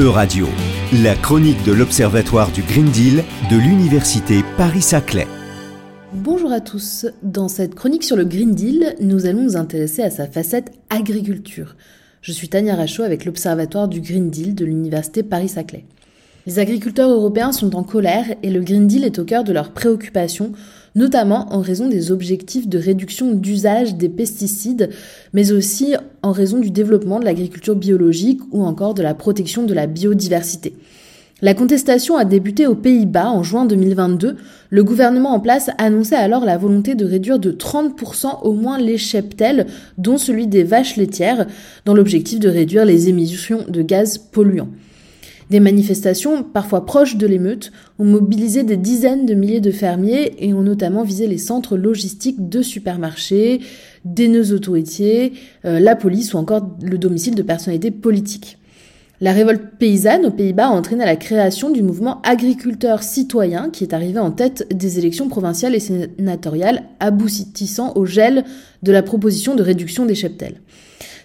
E-Radio, la chronique de l'Observatoire du Green Deal de l'Université Paris-Saclay. Bonjour à tous. Dans cette chronique sur le Green Deal, nous allons nous intéresser à sa facette agriculture. Je suis Tania Rachaud avec l'Observatoire du Green Deal de l'Université Paris-Saclay. Les agriculteurs européens sont en colère et le Green Deal est au cœur de leurs préoccupations, notamment en raison des objectifs de réduction d'usage des pesticides, mais aussi en raison du développement de l'agriculture biologique ou encore de la protection de la biodiversité. La contestation a débuté aux Pays-Bas en juin 2022. Le gouvernement en place annonçait alors la volonté de réduire de 30% au moins les cheptels, dont celui des vaches laitières, dans l'objectif de réduire les émissions de gaz polluants. Des manifestations, parfois proches de l'émeute, ont mobilisé des dizaines de milliers de fermiers et ont notamment visé les centres logistiques de supermarchés, des nœuds autoroutiers, euh, la police ou encore le domicile de personnalités politiques. La révolte paysanne aux Pays-Bas a entraîné la création du mouvement agriculteur citoyen qui est arrivé en tête des élections provinciales et sénatoriales aboutissant au gel de la proposition de réduction des cheptels.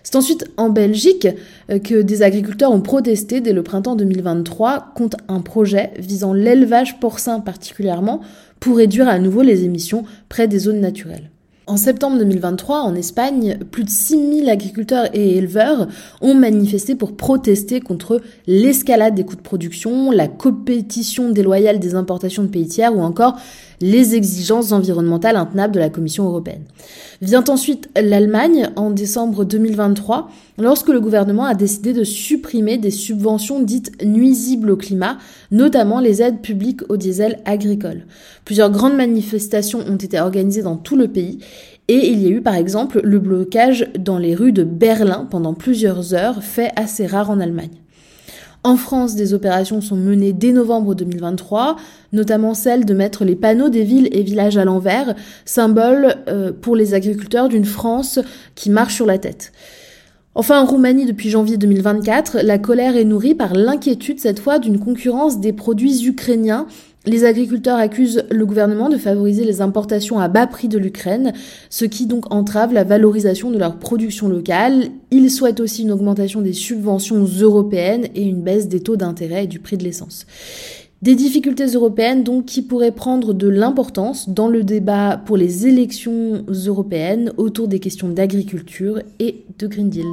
C'est ensuite en Belgique euh, que des agriculteurs ont protesté dès le printemps 2023 contre un projet visant l'élevage porcin particulièrement pour réduire à nouveau les émissions près des zones naturelles. En septembre 2023, en Espagne, plus de 6000 agriculteurs et éleveurs ont manifesté pour protester contre l'escalade des coûts de production, la compétition déloyale des importations de pays tiers ou encore les exigences environnementales intenables de la Commission européenne. Vient ensuite l'Allemagne en décembre 2023, lorsque le gouvernement a décidé de supprimer des subventions dites nuisibles au climat, notamment les aides publiques au diesel agricole. Plusieurs grandes manifestations ont été organisées dans tout le pays et il y a eu par exemple le blocage dans les rues de Berlin pendant plusieurs heures, fait assez rare en Allemagne. En France, des opérations sont menées dès novembre 2023, notamment celle de mettre les panneaux des villes et villages à l'envers, symbole euh, pour les agriculteurs d'une France qui marche sur la tête. Enfin, en Roumanie, depuis janvier 2024, la colère est nourrie par l'inquiétude cette fois d'une concurrence des produits ukrainiens les agriculteurs accusent le gouvernement de favoriser les importations à bas prix de l'Ukraine, ce qui donc entrave la valorisation de leur production locale. Ils souhaitent aussi une augmentation des subventions européennes et une baisse des taux d'intérêt et du prix de l'essence. Des difficultés européennes donc qui pourraient prendre de l'importance dans le débat pour les élections européennes autour des questions d'agriculture et de Green Deal.